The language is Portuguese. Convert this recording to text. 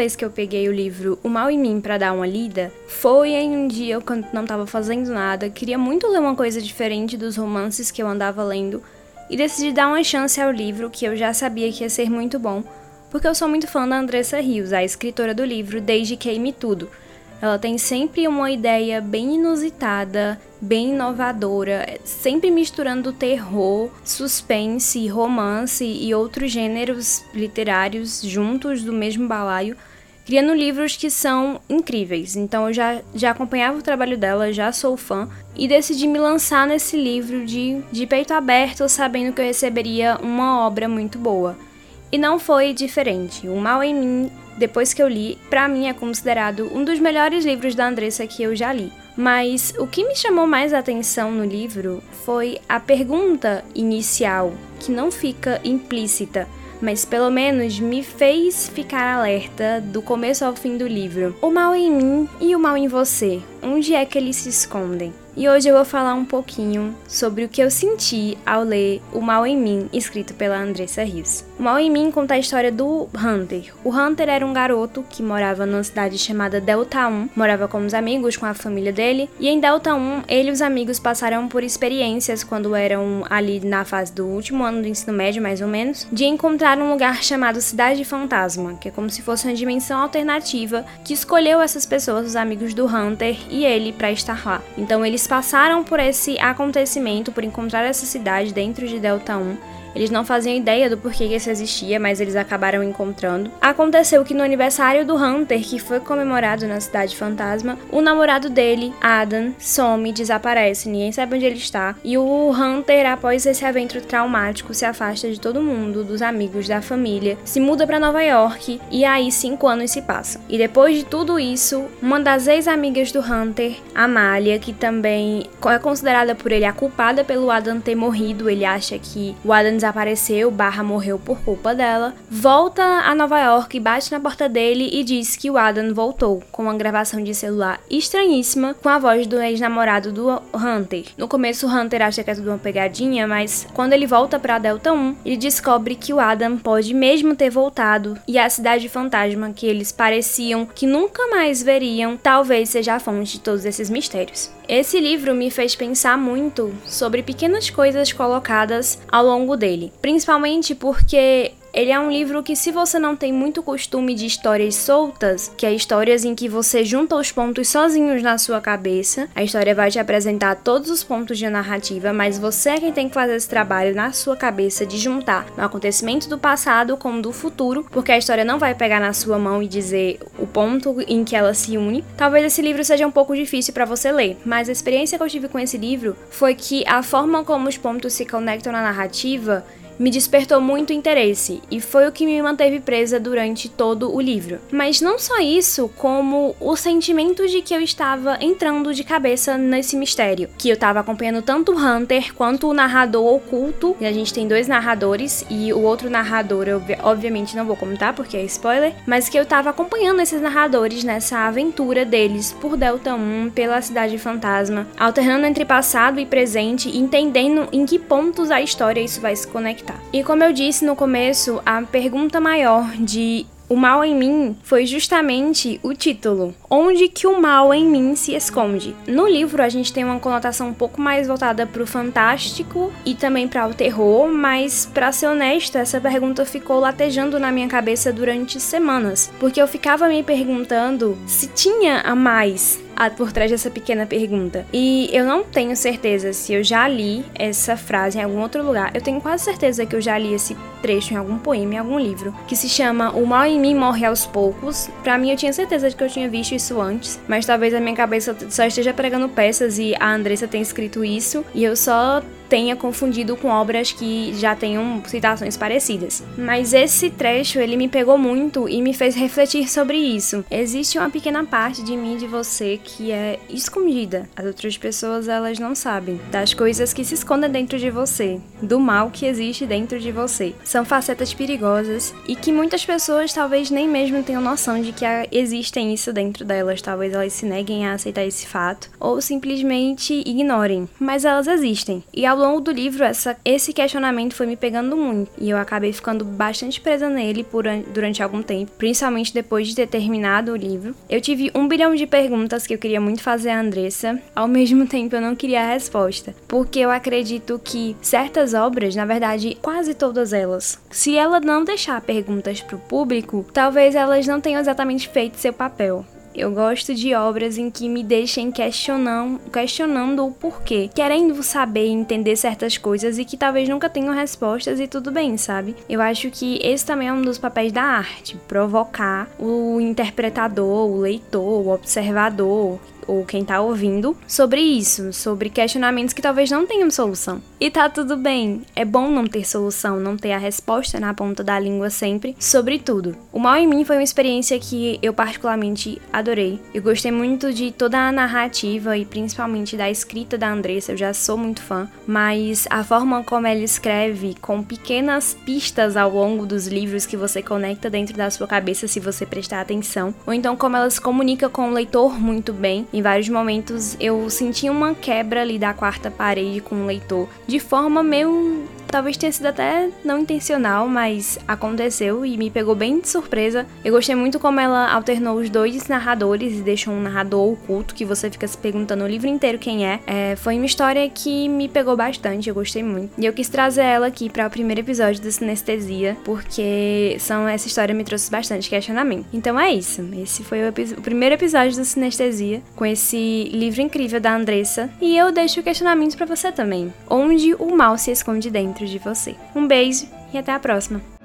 vez que eu peguei o livro O Mal em Mim para dar uma lida foi em um dia eu quando não estava fazendo nada, queria muito ler uma coisa diferente dos romances que eu andava lendo e decidi dar uma chance ao livro que eu já sabia que ia ser muito bom, porque eu sou muito fã da Andressa Rios, a escritora do livro Desde Queime Tudo. Ela tem sempre uma ideia bem inusitada, bem inovadora, sempre misturando terror, suspense, romance e outros gêneros literários juntos do mesmo balaio, criando livros que são incríveis. Então eu já, já acompanhava o trabalho dela, já sou fã e decidi me lançar nesse livro de, de peito aberto, sabendo que eu receberia uma obra muito boa. E não foi diferente. O Mal em Mim, depois que eu li, para mim é considerado um dos melhores livros da Andressa que eu já li. Mas o que me chamou mais atenção no livro foi a pergunta inicial, que não fica implícita, mas pelo menos me fez ficar alerta do começo ao fim do livro. O mal em mim e o mal em você, onde é que eles se escondem? E hoje eu vou falar um pouquinho sobre o que eu senti ao ler O Mal em Mim, escrito pela Andressa Rios. O Mal em Mim conta a história do Hunter. O Hunter era um garoto que morava numa cidade chamada Delta 1, morava com os amigos, com a família dele, e em Delta 1 ele e os amigos passaram por experiências quando eram ali na fase do último ano do ensino médio, mais ou menos, de encontrar um lugar chamado Cidade Fantasma, que é como se fosse uma dimensão alternativa que escolheu essas pessoas, os amigos do Hunter e ele, para estar lá. Então eles passaram por esse acontecimento, por encontrar essa cidade dentro de Delta 1 eles não faziam ideia do porquê que isso existia, mas eles acabaram encontrando. Aconteceu que no aniversário do Hunter, que foi comemorado na Cidade Fantasma, o namorado dele, Adam, some, desaparece, ninguém sabe onde ele está. E o Hunter, após esse evento traumático, se afasta de todo mundo, dos amigos, da família, se muda para Nova York e aí cinco anos se passam. E depois de tudo isso, uma das ex-amigas do Hunter, Amália, que também é considerada por ele a culpada pelo Adam ter morrido, ele acha que o Adam desapareceu, barra morreu por culpa dela, volta a Nova York, bate na porta dele e diz que o Adam voltou, com uma gravação de celular estranhíssima com a voz do ex-namorado do Hunter. No começo, o Hunter acha que é tudo uma pegadinha, mas quando ele volta para Delta 1, ele descobre que o Adam pode mesmo ter voltado e a cidade fantasma que eles pareciam que nunca mais veriam, talvez seja a fonte de todos esses mistérios. Esse livro me fez pensar muito sobre pequenas coisas colocadas ao longo dele, principalmente porque ele é um livro que, se você não tem muito costume de histórias soltas, que é histórias em que você junta os pontos sozinhos na sua cabeça, a história vai te apresentar todos os pontos de narrativa, mas você é quem tem que fazer esse trabalho na sua cabeça de juntar o acontecimento do passado com o do futuro, porque a história não vai pegar na sua mão e dizer o ponto em que ela se une. Talvez esse livro seja um pouco difícil para você ler, mas a experiência que eu tive com esse livro foi que a forma como os pontos se conectam na narrativa me despertou muito interesse e foi o que me manteve presa durante todo o livro. Mas não só isso, como o sentimento de que eu estava entrando de cabeça nesse mistério, que eu estava acompanhando tanto o Hunter quanto o narrador oculto. E a gente tem dois narradores e o outro narrador eu obviamente não vou comentar porque é spoiler, mas que eu estava acompanhando esses narradores nessa aventura deles por Delta 1, pela cidade fantasma, alternando entre passado e presente, entendendo em que pontos a história isso vai se conectar. E como eu disse no começo, a pergunta maior de o mal em mim foi justamente o título, onde que o mal em mim se esconde. No livro a gente tem uma conotação um pouco mais voltada para o fantástico e também para o terror, mas para ser honesta, essa pergunta ficou latejando na minha cabeça durante semanas, porque eu ficava me perguntando se tinha a mais por trás dessa pequena pergunta. E eu não tenho certeza se eu já li essa frase em algum outro lugar. Eu tenho quase certeza que eu já li esse trecho em algum poema, em algum livro, que se chama O Mal em Mim Morre aos Poucos. Para mim, eu tinha certeza de que eu tinha visto isso antes, mas talvez a minha cabeça só esteja pregando peças e a Andressa tenha escrito isso e eu só tenha confundido com obras que já tenham citações parecidas. Mas esse trecho ele me pegou muito e me fez refletir sobre isso. Existe uma pequena parte de mim e de você que é escondida. As outras pessoas elas não sabem das coisas que se escondem dentro de você, do mal que existe dentro de você. São facetas perigosas e que muitas pessoas talvez nem mesmo tenham noção de que existem isso dentro delas. Talvez elas se neguem a aceitar esse fato ou simplesmente ignorem, mas elas existem. E ao longo do livro, essa, esse questionamento foi me pegando muito. E eu acabei ficando bastante presa nele por, durante algum tempo, principalmente depois de ter terminado o livro. Eu tive um bilhão de perguntas que eu queria muito fazer a Andressa, ao mesmo tempo eu não queria a resposta. Porque eu acredito que certas obras, na verdade, quase todas elas, se ela não deixar perguntas para o público, talvez elas não tenham exatamente feito seu papel. Eu gosto de obras em que me deixem questionando, questionando o porquê, querendo saber e entender certas coisas e que talvez nunca tenham respostas e tudo bem, sabe? Eu acho que esse também é um dos papéis da arte, provocar o interpretador, o leitor, o observador, ou quem tá ouvindo sobre isso, sobre questionamentos que talvez não tenham solução. E tá tudo bem, é bom não ter solução, não ter a resposta na ponta da língua sempre sobre tudo. O Mal em Mim foi uma experiência que eu particularmente adorei. Eu gostei muito de toda a narrativa e principalmente da escrita da Andressa, eu já sou muito fã, mas a forma como ela escreve, com pequenas pistas ao longo dos livros que você conecta dentro da sua cabeça se você prestar atenção, ou então como ela se comunica com o leitor muito bem em vários momentos eu senti uma quebra ali da quarta parede com o leitor, de forma meio Talvez tenha sido até não intencional, mas aconteceu e me pegou bem de surpresa. Eu gostei muito como ela alternou os dois narradores e deixou um narrador oculto que você fica se perguntando o livro inteiro quem é. é foi uma história que me pegou bastante, eu gostei muito. E eu quis trazer ela aqui para o primeiro episódio da Sinestesia, porque são, essa história me trouxe bastante questionamento. Então é isso. Esse foi o, o primeiro episódio da Sinestesia, com esse livro incrível da Andressa. E eu deixo questionamentos para você também. Onde o mal se esconde dentro de você. Um beijo e até a próxima!